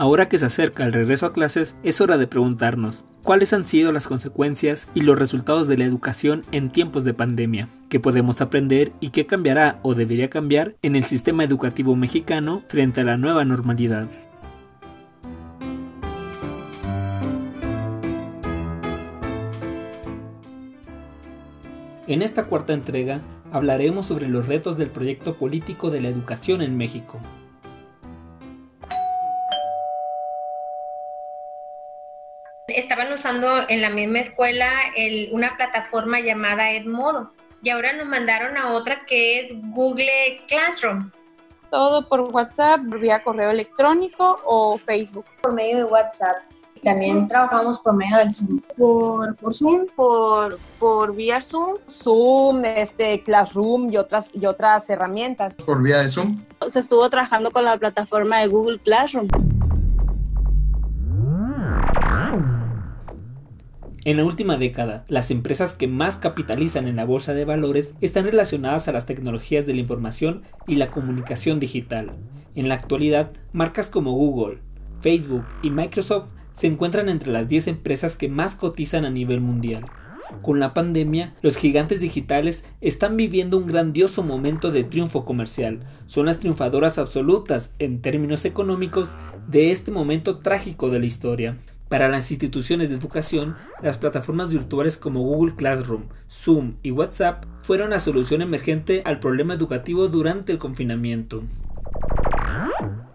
Ahora que se acerca el regreso a clases, es hora de preguntarnos, ¿cuáles han sido las consecuencias y los resultados de la educación en tiempos de pandemia? ¿Qué podemos aprender y qué cambiará o debería cambiar en el sistema educativo mexicano frente a la nueva normalidad? En esta cuarta entrega hablaremos sobre los retos del proyecto político de la educación en México. Estaban usando en la misma escuela una plataforma llamada Edmodo y ahora nos mandaron a otra que es Google Classroom. Todo por WhatsApp, vía correo electrónico o Facebook. Por medio de WhatsApp. También trabajamos por medio del Zoom. Por, por Zoom, por, por vía Zoom. Zoom, este, Classroom y otras, y otras herramientas. Por vía de Zoom. Se estuvo trabajando con la plataforma de Google Classroom. En la última década, las empresas que más capitalizan en la bolsa de valores están relacionadas a las tecnologías de la información y la comunicación digital. En la actualidad, marcas como Google, Facebook y Microsoft se encuentran entre las 10 empresas que más cotizan a nivel mundial. Con la pandemia, los gigantes digitales están viviendo un grandioso momento de triunfo comercial. Son las triunfadoras absolutas, en términos económicos, de este momento trágico de la historia. Para las instituciones de educación, las plataformas virtuales como Google Classroom, Zoom y WhatsApp fueron la solución emergente al problema educativo durante el confinamiento.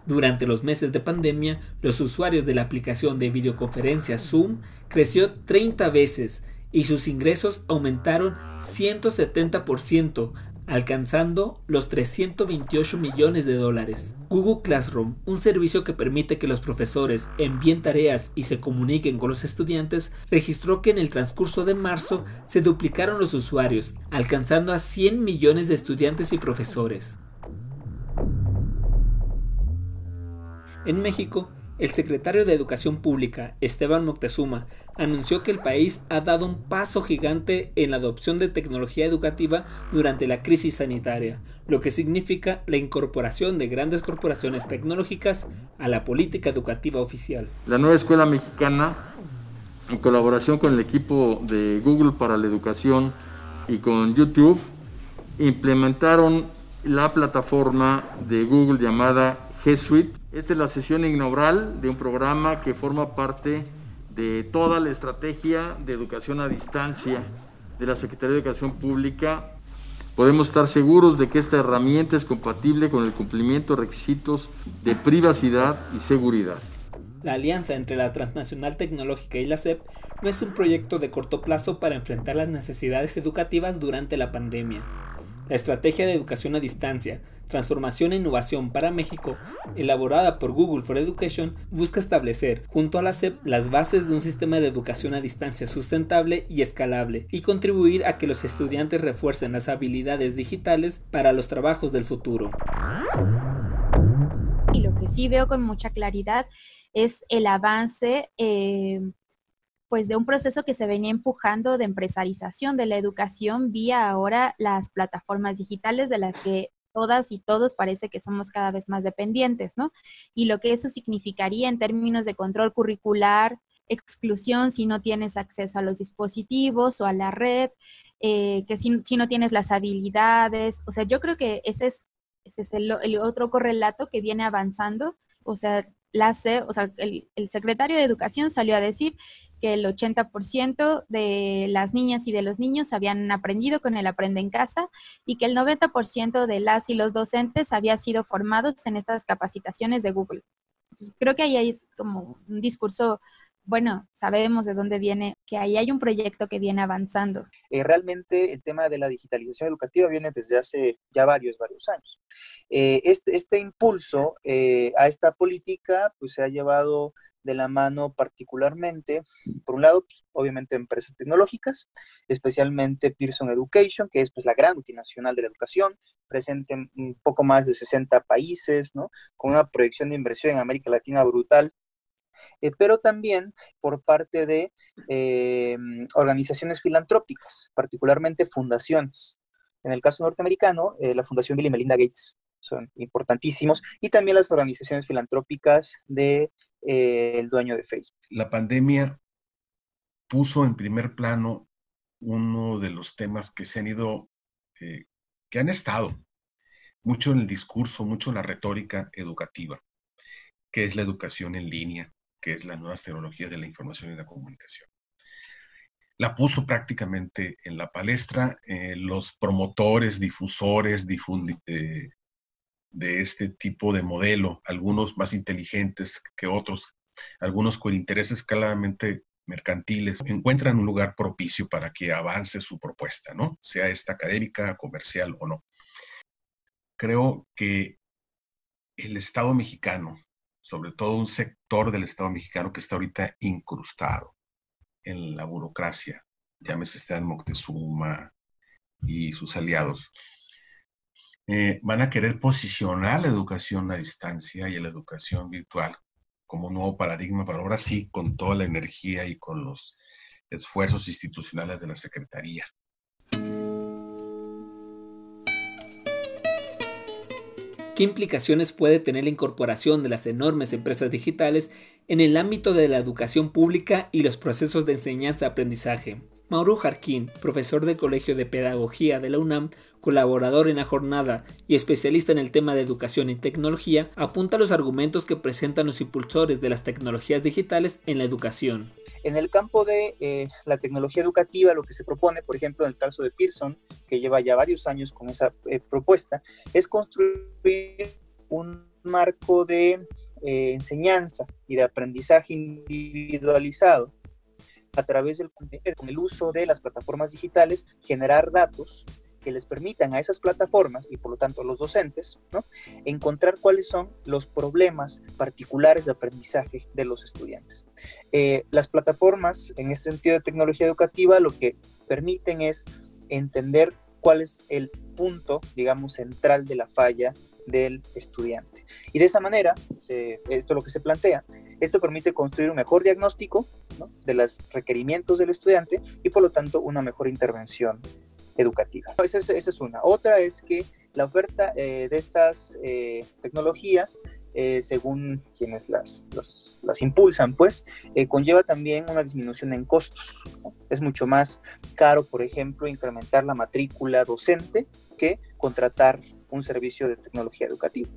Durante los meses de pandemia, los usuarios de la aplicación de videoconferencia Zoom creció 30 veces y sus ingresos aumentaron 170%, alcanzando los 328 millones de dólares. Google Classroom, un servicio que permite que los profesores envíen tareas y se comuniquen con los estudiantes, registró que en el transcurso de marzo se duplicaron los usuarios, alcanzando a 100 millones de estudiantes y profesores. En México, el secretario de Educación Pública, Esteban Moctezuma, anunció que el país ha dado un paso gigante en la adopción de tecnología educativa durante la crisis sanitaria, lo que significa la incorporación de grandes corporaciones tecnológicas a la política educativa oficial. La nueva escuela mexicana, en colaboración con el equipo de Google para la Educación y con YouTube, implementaron la plataforma de Google llamada G Suite. Esta es la sesión inaugural de un programa que forma parte de toda la estrategia de educación a distancia de la Secretaría de Educación Pública. Podemos estar seguros de que esta herramienta es compatible con el cumplimiento de requisitos de privacidad y seguridad. La alianza entre la transnacional tecnológica y la SEP no es un proyecto de corto plazo para enfrentar las necesidades educativas durante la pandemia. La estrategia de educación a distancia, transformación e innovación para México, elaborada por Google for Education, busca establecer, junto a la SEP, las bases de un sistema de educación a distancia sustentable y escalable, y contribuir a que los estudiantes refuercen las habilidades digitales para los trabajos del futuro. Y lo que sí veo con mucha claridad es el avance eh, pues de un proceso que se venía empujando de empresarización de la educación vía ahora las plataformas digitales de las que todas y todos parece que somos cada vez más dependientes, ¿no? Y lo que eso significaría en términos de control curricular, exclusión si no tienes acceso a los dispositivos o a la red, eh, que si, no tienes las habilidades, o sea, yo creo que ese es, ese es el, el otro correlato que viene avanzando, o sea, la o sea, el, el, secretario de Educación salió a decir que el 80% de las niñas y de los niños habían aprendido con el Aprende en Casa y que el 90% de las y los docentes había sido formados en estas capacitaciones de Google. Pues, creo que ahí hay como un discurso bueno, sabemos de dónde viene, que ahí hay un proyecto que viene avanzando. Eh, realmente el tema de la digitalización educativa viene desde hace ya varios, varios años. Eh, este, este, impulso eh, a esta política pues se ha llevado de la mano particularmente, por un lado, pues, obviamente empresas tecnológicas, especialmente Pearson Education, que es pues, la gran multinacional de la educación, presente en un poco más de 60 países, ¿no? con una proyección de inversión en América Latina brutal, eh, pero también por parte de eh, organizaciones filantrópicas, particularmente fundaciones. En el caso norteamericano, eh, la Fundación Bill y Melinda Gates son importantísimos, y también las organizaciones filantrópicas de eh, el dueño de Facebook. La pandemia puso en primer plano uno de los temas que se han ido, que han estado mucho en el discurso, mucho en la retórica educativa, que es la educación en línea, que es las nuevas tecnologías de la información y la comunicación. La puso prácticamente en la palestra eh, los promotores, difusores de, de este tipo de modelo, algunos más inteligentes que otros, algunos con intereses claramente mercantiles, encuentran un lugar propicio para que avance su propuesta, ¿no? Sea esta académica, comercial o no. Creo que el Estado mexicano, sobre todo un sector del Estado mexicano que está ahorita incrustado en la burocracia, llámese Esteban Moctezuma y sus aliados, eh, van a querer posicionar la educación a distancia y la educación virtual como un nuevo paradigma, pero ahora sí con toda la energía y con los esfuerzos institucionales de la Secretaría. ¿Qué implicaciones puede tener la incorporación de las enormes empresas digitales en el ámbito de la educación pública y los procesos de enseñanza-aprendizaje? Mauro Jarquín, profesor del Colegio de Pedagogía de la UNAM, colaborador en la jornada y especialista en el tema de educación y tecnología, apunta los argumentos que presentan los impulsores de las tecnologías digitales en la educación. En el campo de eh, la tecnología educativa, lo que se propone, por ejemplo, en el caso de Pearson, que lleva ya varios años con esa eh, propuesta, es construir un marco de eh, enseñanza y de aprendizaje individualizado a través del con el uso de las plataformas digitales, generar datos que les permitan a esas plataformas y por lo tanto a los docentes ¿no? encontrar cuáles son los problemas particulares de aprendizaje de los estudiantes. Eh, las plataformas, en este sentido de tecnología educativa, lo que permiten es entender cuál es el punto, digamos, central de la falla del estudiante. Y de esa manera, esto es lo que se plantea, esto permite construir un mejor diagnóstico de los requerimientos del estudiante y por lo tanto una mejor intervención educativa. Esa es, una. Otra es que la oferta eh, de estas eh, tecnologías, eh, según quienes las, las, impulsan, pues, conlleva también una disminución en costos. Es mucho más caro, por ejemplo, incrementar la matrícula docente que contratar un servicio de tecnología educativa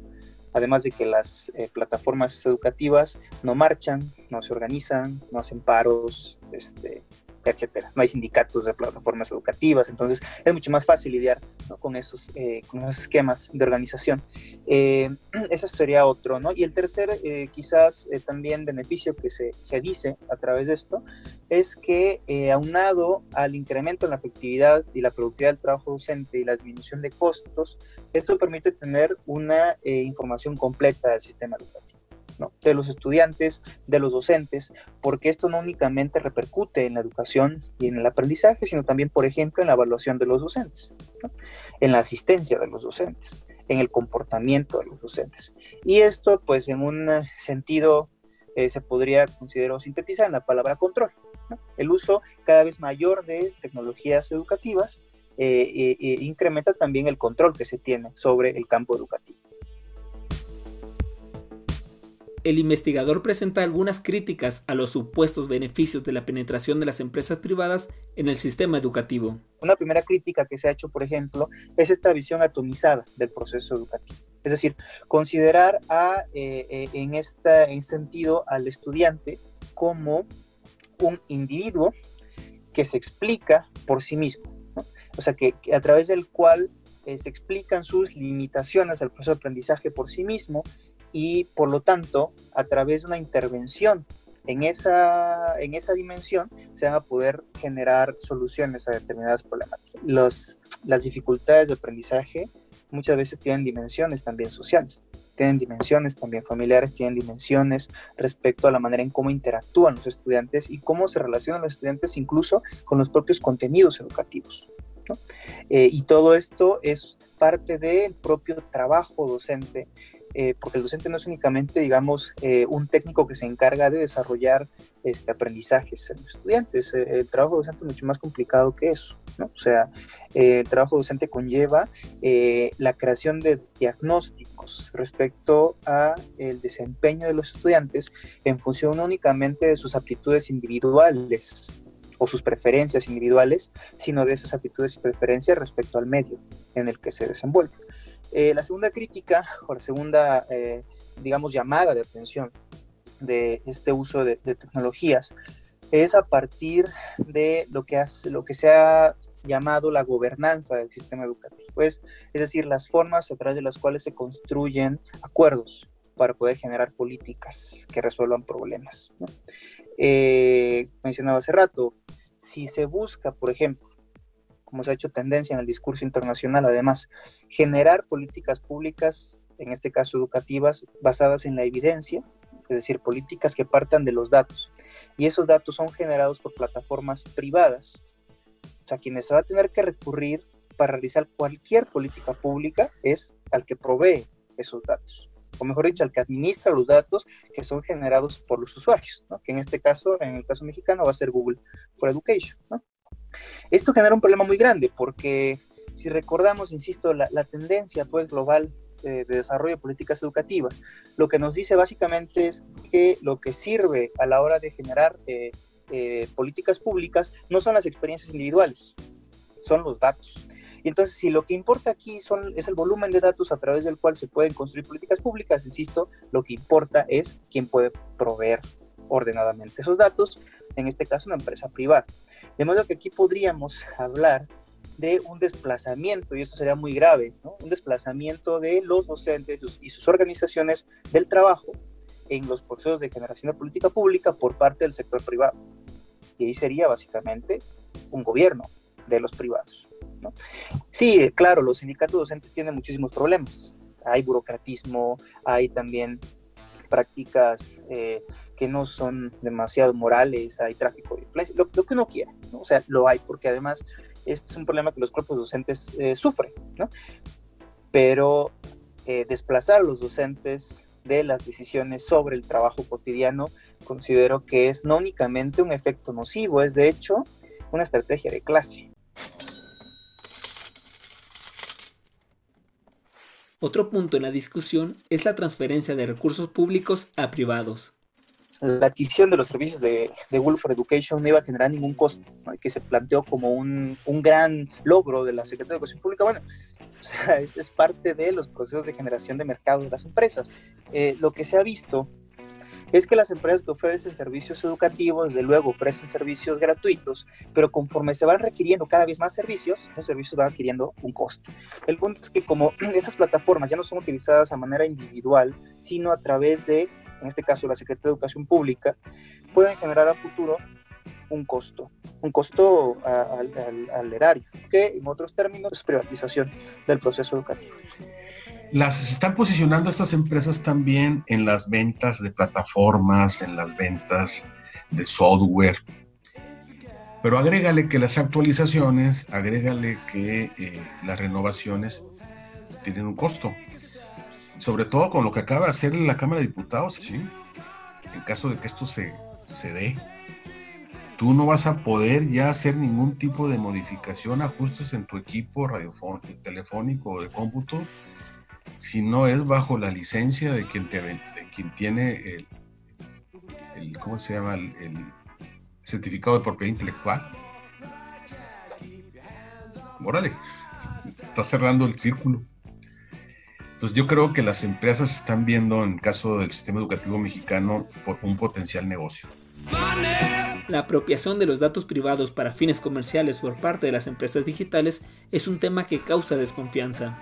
además de que las eh, plataformas educativas no marchan, no se organizan, no hacen paros, este, etcétera. No hay sindicatos de plataformas educativas, entonces es mucho más fácil lidiar con, esos, eh, con esos esquemas de organización. Eh, ese sería otro, ¿no? Y el tercer, eh, quizás también beneficio que se, se, dice a través de esto, es que aunado al incremento en la efectividad y la productividad del trabajo docente y la disminución de costos, esto permite tener una información completa del sistema educativo de los estudiantes, de los docentes, porque esto no únicamente repercute en la educación y en el aprendizaje, sino también, por ejemplo, en la evaluación de los docentes, en la asistencia de los docentes, en el comportamiento de los docentes. Y esto, pues, en un sentido, eh, se podría considerar o sintetizar en la palabra control. El uso cada vez mayor de tecnologías educativas eh, eh, incrementa también el control que se tiene sobre el campo educativo el investigador presenta algunas críticas a los supuestos beneficios de la penetración de las empresas privadas en el sistema educativo. Una primera crítica que se ha hecho, por ejemplo, es esta visión atomizada del proceso educativo. Es decir, considerar a, eh, eh, en, esta, en sentido al estudiante como un individuo que se explica por sí mismo. O sea, que, a través del cual eh, se explican sus limitaciones al proceso de aprendizaje por sí mismo y por lo tanto, a través de una intervención en esa, en esa dimensión se van a poder generar soluciones a determinadas problemáticas. Los, las dificultades de aprendizaje muchas veces tienen dimensiones también sociales, tienen dimensiones también familiares, tienen dimensiones respecto a la manera en cómo interactúan los estudiantes y cómo se relacionan los estudiantes incluso con los propios contenidos educativos. Eh, y todo esto es parte del propio trabajo docente eh, porque el docente no es únicamente, digamos, eh, un técnico que se encarga de desarrollar este, aprendizajes en los estudiantes. Eh, el trabajo docente es mucho más complicado que eso. ¿no? O sea, el trabajo docente conlleva la creación de diagnósticos respecto a el desempeño de los estudiantes en función únicamente de sus aptitudes individuales o sus preferencias individuales, sino de esas aptitudes y preferencias respecto al medio en el que se desenvuelve. Eh, la segunda crítica o la segunda, digamos, llamada de atención de este uso de, tecnologías es a partir de lo que, hace, lo que se ha llamado la gobernanza del sistema educativo, es, es decir, las formas a través de las cuales se construyen acuerdos para poder generar políticas que resuelvan problemas. Eh, mencionaba hace rato, si se busca, por ejemplo, como se ha hecho tendencia en el discurso internacional, además, generar políticas públicas, en este caso educativas, basadas en la evidencia, es decir, políticas que partan de los datos. Y esos datos son generados por plataformas privadas. O sea, quienes se va a tener que recurrir para realizar cualquier política pública es al que provee esos datos. O mejor dicho, al que administra los datos que son generados por los usuarios, que en este caso, en el caso mexicano, va a ser Google for Education. Esto genera un problema muy grande porque si recordamos, insisto, la, tendencia pues global de desarrollo de políticas educativas. Lo que nos dice básicamente es que lo que sirve a la hora de generar eh, eh, políticas públicas no son las experiencias individuales, son los datos. Y entonces, si lo que importa aquí es el volumen de datos a través del cual se pueden construir políticas públicas, insisto, lo que importa es quién puede proveer ordenadamente esos datos, en este caso una empresa privada. De modo que aquí podríamos hablar de un desplazamiento, y esto sería muy grave, un desplazamiento de los docentes y sus organizaciones del trabajo en los procesos de generación de política pública por parte del sector privado. Y ahí sería básicamente un gobierno de los privados. Sí, claro, los sindicatos docentes tienen muchísimos problemas. Hay burocratismo, hay también prácticas eh, que no son demasiado morales, hay tráfico de influencia, lo, que uno quiera, o sea, lo hay, porque además este es un problema que los cuerpos docentes eh, sufren, ¿no? Pero eh, desplazar a los docentes de las decisiones sobre el trabajo cotidiano considero que es no únicamente un efecto nocivo, es de hecho una estrategia de clase. Otro punto en la discusión es la transferencia de recursos públicos a privados la adquisición de los servicios de, de for Education no iba a generar ningún costo, que se planteó como un, un, gran logro de la Secretaría de Educación Pública. Bueno, o sea, es, es, parte de los procesos de generación de mercado de las empresas. Eh, lo que se ha visto es que las empresas que ofrecen servicios educativos, desde luego, ofrecen servicios gratuitos, pero conforme se van requiriendo cada vez más servicios, los servicios van adquiriendo un costo. El punto es que como esas plataformas ya no son utilizadas a manera individual, sino a través de en este caso la Secretaría de Educación Pública, pueden generar a futuro un costo, un costo al, erario, que en otros términos es privatización del proceso educativo. Las están posicionando estas empresas también en las ventas de plataformas, en las ventas de software. Pero agrégale que las actualizaciones, agrégale que eh, las renovaciones tienen un costo sobre todo con lo que acaba de hacer la Cámara de Diputados, ¿sí? en caso de que esto se, se dé, tú no vas a poder ya hacer ningún tipo de modificación, ajustes en tu equipo radiofónico, telefónico o de cómputo, si no es bajo la licencia de quien, te, de quien tiene el, ¿cómo se llama? El, el certificado de propiedad intelectual. Órale, está cerrando el círculo. Entonces yo creo que las empresas están viendo en el caso del sistema educativo mexicano un potencial negocio. La apropiación de los datos privados para fines comerciales por parte de las empresas digitales es un tema que causa desconfianza.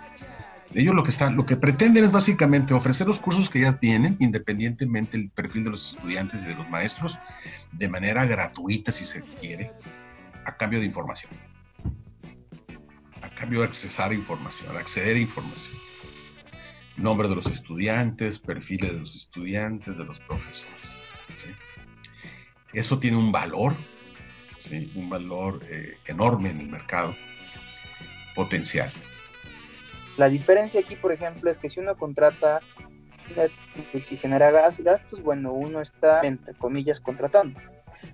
Ellos lo que están, lo que pretenden es básicamente ofrecer los cursos que ya tienen, independientemente del perfil de los estudiantes y de los maestros, de manera gratuita si se quiere, a cambio de información, a cambio de accesar a información, acceder a información nombre de los estudiantes, perfiles de los estudiantes, de los profesores. Eso tiene un valor, un valor eh, enorme en el mercado, potencial. La diferencia aquí, por ejemplo, es que si uno contrata Netflix y genera gastos, bueno, uno está, entre comillas, contratando.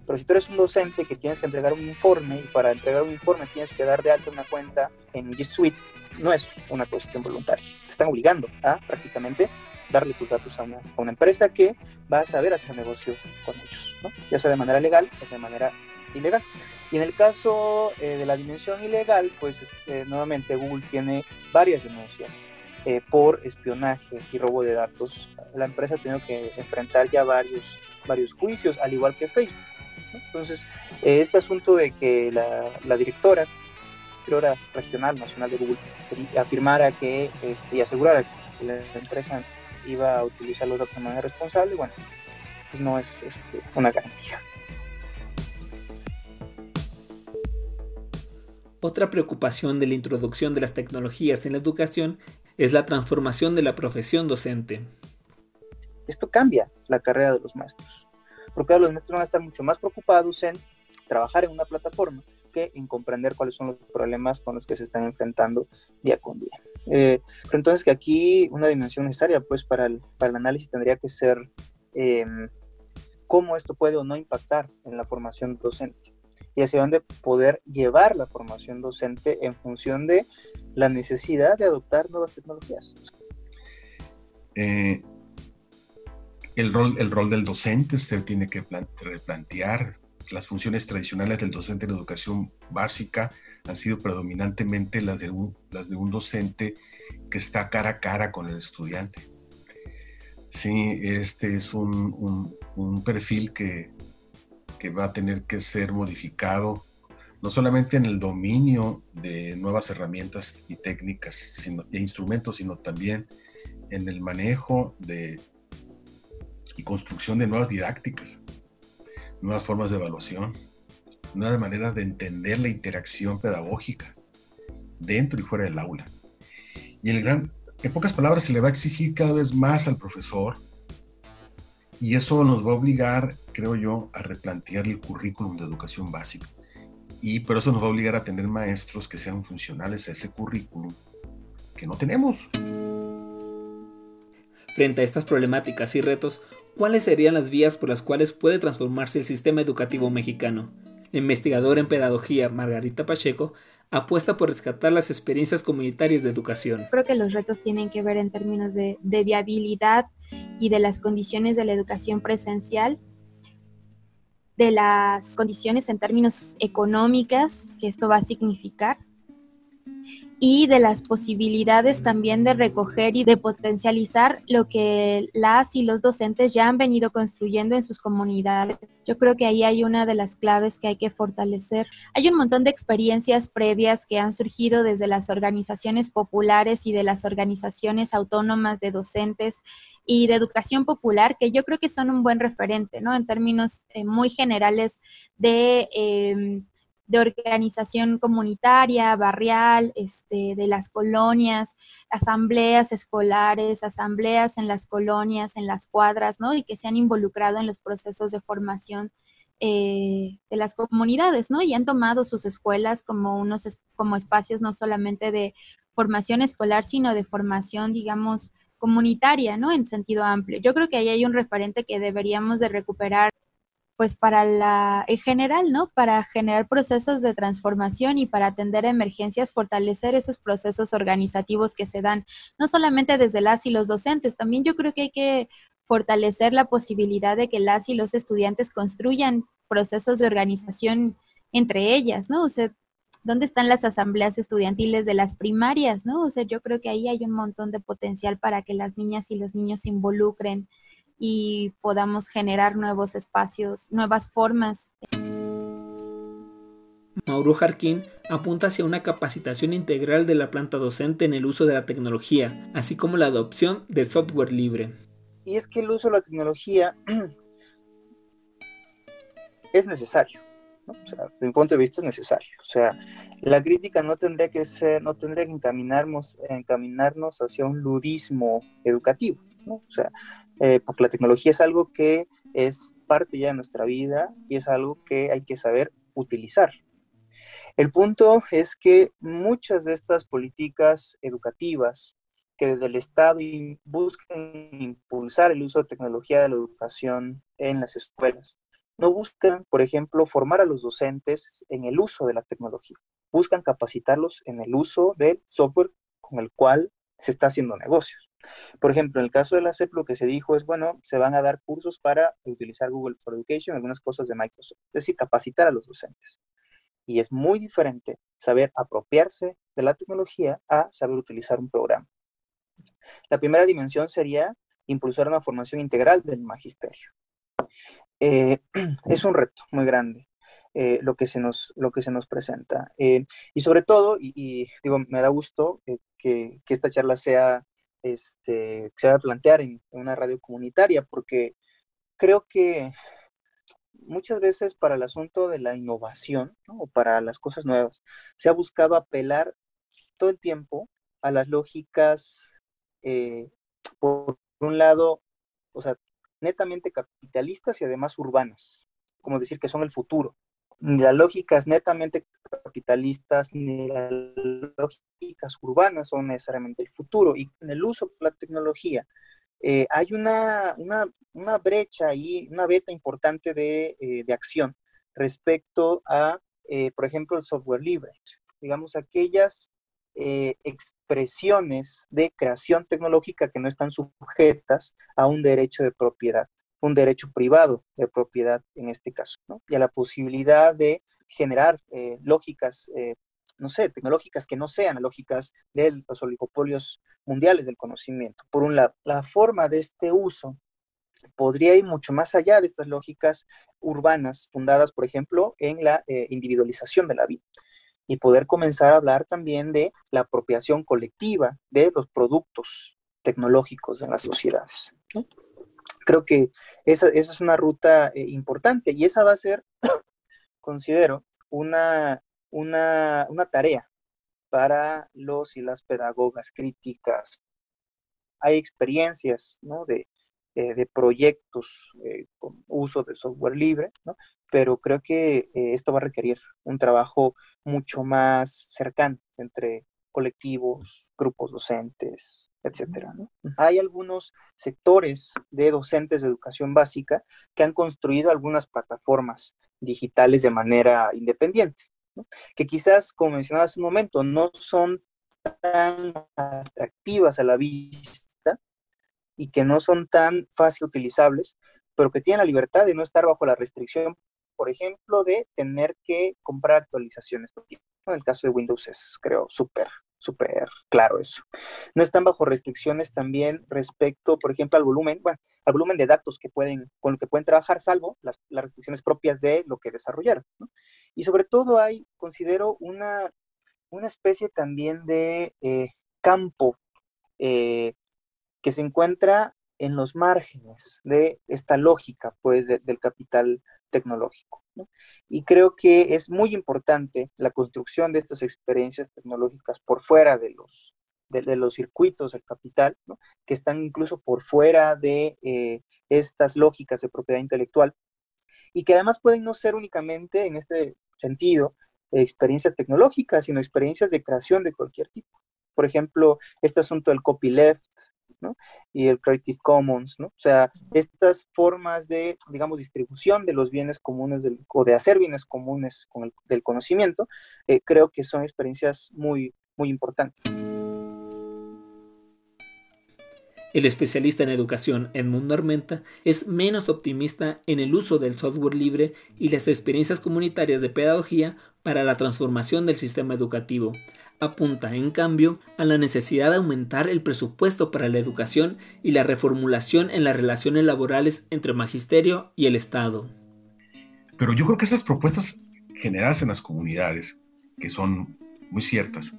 Pero si tú eres un docente que tienes que entregar un informe y para entregar un informe tienes que dar de alta una cuenta en G Suite, no es una cuestión voluntaria. Te están obligando a prácticamente darle tus datos a una, a una empresa que va a saber hacer negocio con ellos, ya sea de manera legal o de manera ilegal. Y en el caso eh, de la dimensión ilegal, pues este, nuevamente Google tiene varias denuncias eh, por espionaje y robo de datos. La empresa ha tenido que enfrentar ya varios, varios juicios, al igual que Facebook. Entonces, eh, este asunto de que la, la directora, directora regional nacional de Google, afirmara que este, y asegurara que la empresa iba a utilizar los datos de manera responsable, bueno, pues no es este, una garantía. Otra preocupación de la introducción de las tecnologías en la educación es la transformación de la profesión docente. Esto cambia la carrera de los maestros, porque ahora los maestros van a estar mucho más preocupados en trabajar en una plataforma que en comprender cuáles son los problemas con los que se están enfrentando día con día. Eh, pero entonces que aquí una dimensión necesaria pues para el, análisis tendría que ser eh, cómo esto puede o no impactar en la formación docente y hacia dónde poder llevar la formación docente en función de la necesidad de adoptar nuevas tecnologías. Eh, el, rol, el rol del docente se tiene que replantear. Las funciones tradicionales del docente en educación básica han sido predominantemente las de un, las de un docente que está cara a cara con el estudiante. Sí, este es un, un, perfil que que va a tener que ser modificado, no solamente en el dominio de nuevas herramientas y técnicas sino, e instrumentos, sino también en el manejo de, y construcción de nuevas didácticas, nuevas formas de evaluación, nuevas maneras de entender la interacción pedagógica dentro y fuera del aula. Y el gran, en pocas palabras, se le va a exigir cada vez más al profesor y eso nos va a obligar, creo yo, a replantear el currículum de educación básica. Y por eso nos va a obligar a tener maestros que sean funcionales a ese currículum que no tenemos. Frente a estas problemáticas y retos, ¿cuáles serían las vías por las cuales puede transformarse el sistema educativo mexicano? Investigadora en pedagogía Margarita Pacheco apuesta por rescatar las experiencias comunitarias de educación. Creo que los retos tienen que ver en términos de, de viabilidad y de las condiciones de la educación presencial, de las condiciones en términos económicas que esto va a significar y de las posibilidades también de recoger y de potencializar lo que las y los docentes ya han venido construyendo en sus comunidades. Yo creo que ahí hay una de las claves que hay que fortalecer. Hay un montón de experiencias previas que han surgido desde las organizaciones populares y de las organizaciones autónomas de docentes y de educación popular que yo creo que son un buen referente, ¿no? En términos eh, muy generales de... Eh, de organización comunitaria, barrial, este, de las colonias, asambleas escolares, asambleas en las colonias, en las cuadras, ¿no? Y que se han involucrado en los procesos de formación eh, de las comunidades, ¿no? Y han tomado sus escuelas como unos como espacios no solamente de formación escolar, sino de formación, digamos, comunitaria, ¿no? En sentido amplio. Yo creo que ahí hay un referente que deberíamos de recuperar pues para la, en general, ¿no? Para generar procesos de transformación y para atender emergencias, fortalecer esos procesos organizativos que se dan, no solamente desde las y los docentes, también yo creo que hay que fortalecer la posibilidad de que las y los estudiantes construyan procesos de organización entre ellas, ¿no? O sea, ¿dónde están las asambleas estudiantiles de las primarias, ¿no? O sea, yo creo que ahí hay un montón de potencial para que las niñas y los niños se involucren y podamos generar nuevos espacios, nuevas formas. Mauro Jarquín apunta hacia una capacitación integral de la planta docente en el uso de la tecnología, así como la adopción de software libre. Y es que el uso de la tecnología es necesario, ¿no? o sea, desde mi punto de vista es necesario. O sea, la crítica no tendría que ser, no tendría que encaminarnos, encaminarnos hacia un ludismo educativo, ¿no? O sea, eh, porque la tecnología es algo que es parte ya de nuestra vida y es algo que hay que saber utilizar. El punto es que muchas de estas políticas educativas que desde el Estado buscan impulsar el uso de tecnología de la educación en las escuelas, no buscan, por ejemplo, formar a los docentes en el uso de la tecnología, buscan capacitarlos en el uso del software con el cual se está haciendo negocios. Por ejemplo, en el caso de la CEP, lo que se dijo es, bueno, se van a dar cursos para utilizar Google for Education, algunas cosas de Microsoft, es decir, capacitar a los docentes. Y es muy diferente saber apropiarse de la tecnología a saber utilizar un programa. La primera dimensión sería impulsar una formación integral del magisterio. Eh, es un reto muy grande. Eh, lo, que se nos, lo que se nos presenta. Eh, y sobre todo, y, digo, me da gusto que, esta charla sea, este, se va a plantear en, una radio comunitaria, porque creo que muchas veces para el asunto de la innovación o para las cosas nuevas, se ha buscado apelar todo el tiempo a las lógicas, por un lado, o sea, netamente capitalistas y además urbanas, como decir que son el futuro. Ni las lógicas netamente capitalistas ni las lógicas urbanas son necesariamente el futuro. Y en el uso de la tecnología eh, hay una, una, brecha y una beta importante de, eh, de acción respecto a, eh, por ejemplo, el software libre. Digamos, aquellas expresiones de creación tecnológica que no están sujetas a un derecho de propiedad, un derecho privado de propiedad en este caso, y a la posibilidad de generar eh, lógicas, eh, no sé, tecnológicas que no sean lógicas de los oligopolios mundiales del conocimiento. Por un lado, la forma de este uso podría ir mucho más allá de estas lógicas urbanas fundadas, por ejemplo, en la eh, individualización de la vida y poder comenzar a hablar también de la apropiación colectiva de los productos tecnológicos en las sociedades. Creo que esa, es una ruta eh, importante y esa va a ser, considero, una, una, tarea para los y las pedagogas críticas. Hay experiencias de, eh, de proyectos eh, con uso de software libre, ¿no? pero creo que esto va a requerir un trabajo mucho más cercano entre colectivos, grupos docentes, etcétera. Hay algunos sectores de docentes de educación básica que han construido algunas plataformas digitales de manera independiente, que quizás, como mencionaba hace un momento, no son tan atractivas a la vista y que no son tan fácil utilizables, pero que tienen la libertad de no estar bajo la restricción por ejemplo, de tener que comprar actualizaciones. En el caso de Windows es, creo, súper, súper claro eso. No están bajo restricciones también respecto, por ejemplo, al volumen, bueno, al volumen de datos que pueden, con lo que pueden trabajar, salvo las, restricciones propias de lo que desarrollaron. Y sobre todo hay, considero, una, una especie también de eh, campo eh, que se encuentra en los márgenes de esta lógica, pues, del capital tecnológico. Y creo que es muy importante la construcción de estas experiencias tecnológicas por fuera de los, de, los circuitos del capital, que están incluso por fuera de eh, estas lógicas de propiedad intelectual, y que además pueden no ser únicamente en este sentido experiencias tecnológicas, sino experiencias de creación de cualquier tipo. Por ejemplo, este asunto del copyleft, y el Creative Commons, ¿no? O sea, estas formas de, digamos, distribución de los bienes comunes o de hacer bienes comunes con el, del conocimiento, eh, creo que son experiencias muy, muy importantes. El especialista en educación Edmundo Armenta es menos optimista en el uso del software libre y las experiencias comunitarias de pedagogía para la transformación del sistema educativo. Apunta, en cambio, a la necesidad de aumentar el presupuesto para la educación y la reformulación en las relaciones laborales entre magisterio y el Estado. Pero yo creo que estas propuestas generadas en las comunidades, que son muy ciertas,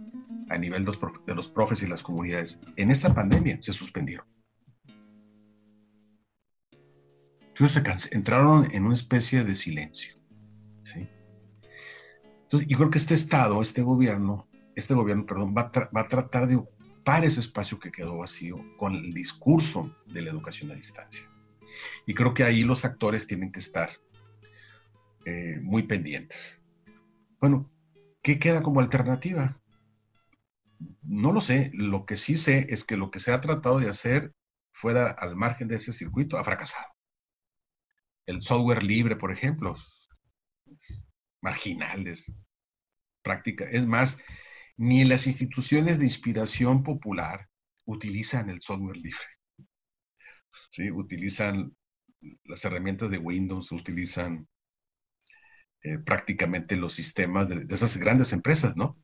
a nivel de los, profes y las comunidades en esta pandemia se suspendieron. Entonces entraron en una especie de silencio. Entonces, yo creo que este Estado, este gobierno, este gobierno, perdón, va a, tratar de ocupar ese espacio que quedó vacío con el discurso de la educación a distancia. Y creo que ahí los actores tienen que estar eh, muy pendientes. Bueno, ¿qué queda como alternativa? No lo sé, lo que sí sé es que lo que se ha tratado de hacer fuera al margen de ese circuito ha fracasado. el software libre, por ejemplo, marginales, práctica. Es más, ni las instituciones de inspiración popular utilizan el software libre. ¿Sí? Utilizan las herramientas de Windows, utilizan eh, prácticamente los sistemas de, esas grandes empresas, ¿no?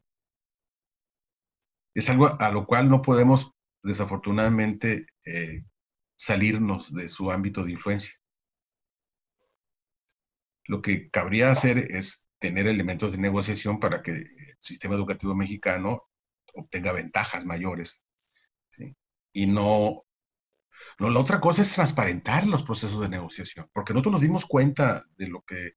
Es algo a lo cual no podemos, desafortunadamente, eh, salirnos de su ámbito de influencia. Lo que cabría hacer es tener elementos de negociación para que el sistema educativo mexicano obtenga ventajas mayores. Y no, no, la otra cosa es transparentar los procesos de negociación, porque nosotros nos dimos cuenta de lo que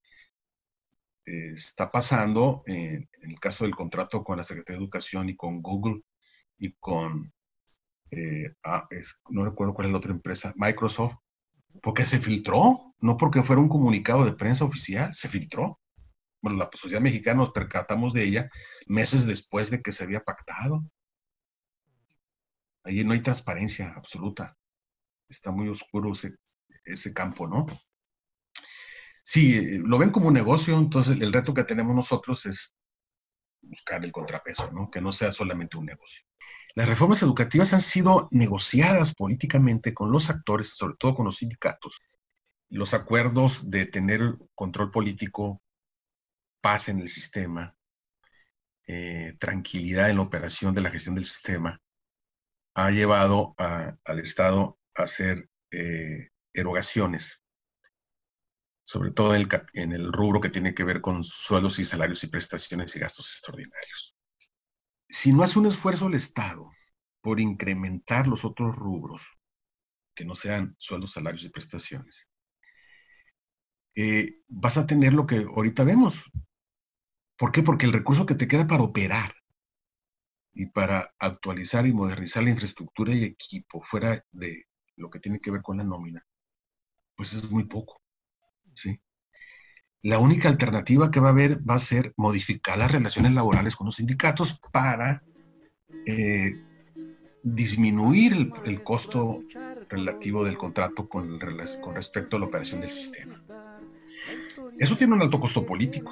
eh, está pasando en, el caso del contrato con la Secretaría de Educación y con Google y con, eh, ah, no recuerdo cuál es la otra empresa, Microsoft, porque se filtró, no porque fuera un comunicado de prensa oficial, se filtró bueno, la sociedad mexicana nos percatamos de ella meses después de que se había pactado. Ahí no hay transparencia absoluta. Está muy oscuro ese, campo, ¿no? Sí, eh, lo ven como un negocio, entonces el reto que tenemos nosotros es buscar el contrapeso, ¿no? Que no sea solamente un negocio. Las reformas educativas han sido negociadas políticamente con los actores, sobre todo con los sindicatos. Los acuerdos de tener control político paz en el sistema, eh, tranquilidad en la operación de la gestión del sistema, ha llevado al Estado a hacer eh, erogaciones, sobre todo en el, en el rubro que tiene que ver con sueldos y salarios y prestaciones y gastos extraordinarios. Si no hace un esfuerzo el Estado por incrementar los otros rubros, que no sean sueldos, salarios y prestaciones, eh, vas a tener lo que ahorita vemos, ¿Por qué? Porque el recurso que te queda para operar y para actualizar y modernizar la infraestructura y equipo fuera de lo que tiene que ver con la nómina, pues es muy poco. ¿Sí? La única alternativa que va a haber va a ser modificar las relaciones laborales con los sindicatos para eh, disminuir el, costo relativo del contrato con, con respecto a la operación del sistema. Eso tiene un alto costo político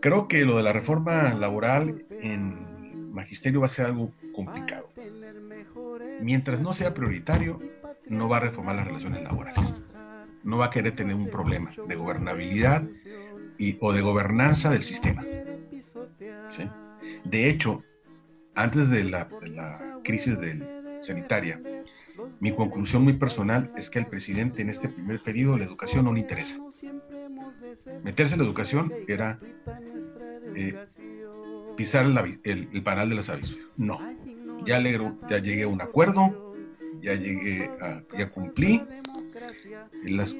creo que lo de la reforma laboral en magisterio va a ser algo complicado. Mientras no sea prioritario, no va a reformar las relaciones laborales. No va a querer tener un problema de gobernabilidad y, o de gobernanza del sistema. De hecho, antes de la, crisis sanitaria, mi conclusión muy personal es que al presidente en este primer periodo la educación no le interesa. Meterse en la educación era eh, pisar el, el, panal de las avispas. No, ya, ya llegué a un acuerdo, ya llegué a, ya cumplí, las,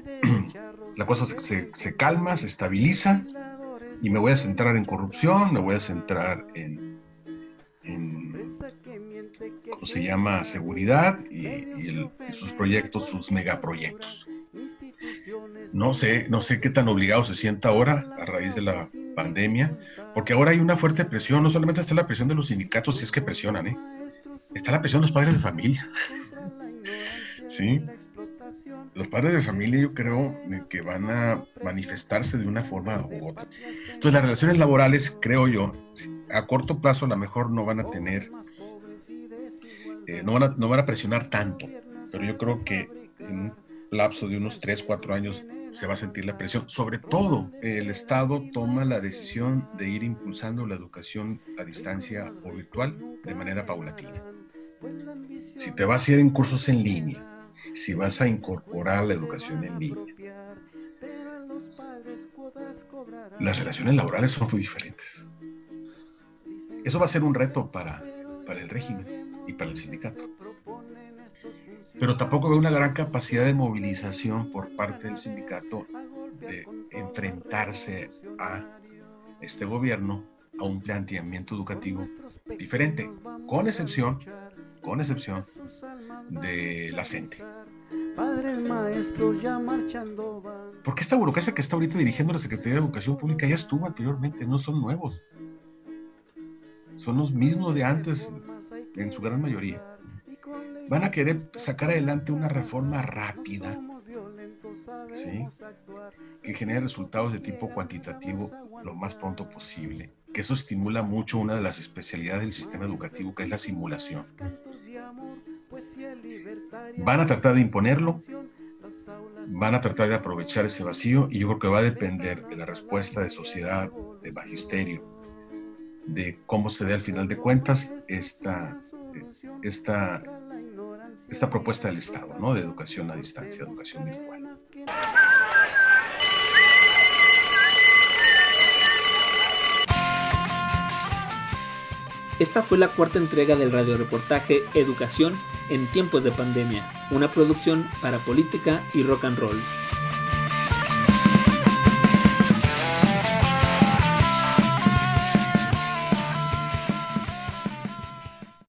la cosa se, se, calma, se estabiliza y me voy a centrar en corrupción, me voy a centrar en, en ¿cómo se llama? Seguridad y, y sus proyectos, sus megaproyectos. No sé, no sé qué tan obligado se sienta ahora a raíz de la pandemia, porque ahora hay una fuerte presión, no solamente está la presión de los sindicatos, si es que presionan, ¿eh? está la presión de los padres de familia. sí. Los padres de familia yo creo que van a manifestarse de una forma u otra. Entonces las relaciones laborales, creo yo, a corto plazo a lo mejor no van a tener, eh, no, van a, no van a presionar tanto, pero yo creo que en un lapso de unos 3, 4 años se va a sentir la presión. Sobre todo, el Estado toma la decisión de ir impulsando la educación a distancia o virtual de manera paulatina. Si te vas a ir en cursos en línea, si vas a incorporar la educación en línea, las relaciones laborales son muy diferentes. Eso va a ser un reto para, para el régimen y para el sindicato pero tampoco veo una gran capacidad de movilización por parte del sindicato de enfrentarse a este gobierno a un planteamiento educativo diferente, con excepción, con excepción de la CENTE. Porque esta burocracia que está ahorita dirigiendo la Secretaría de Educación Pública ya estuvo anteriormente, no son nuevos. Son los mismos de antes, en su gran mayoría van a querer sacar adelante una reforma rápida, ¿sí? que genere resultados de tipo cuantitativo lo más pronto posible, que eso estimula mucho una de las especialidades del sistema educativo, que es la simulación. Van a tratar de imponerlo, van a tratar de aprovechar ese vacío y yo creo que va a depender de la respuesta de sociedad, de magisterio, de cómo se dé al final de cuentas esta, esta, esta propuesta del Estado, ¿no? De educación a distancia, educación virtual. Esta fue la cuarta entrega del radioreportaje Educación en tiempos de pandemia, una producción para política y rock and roll.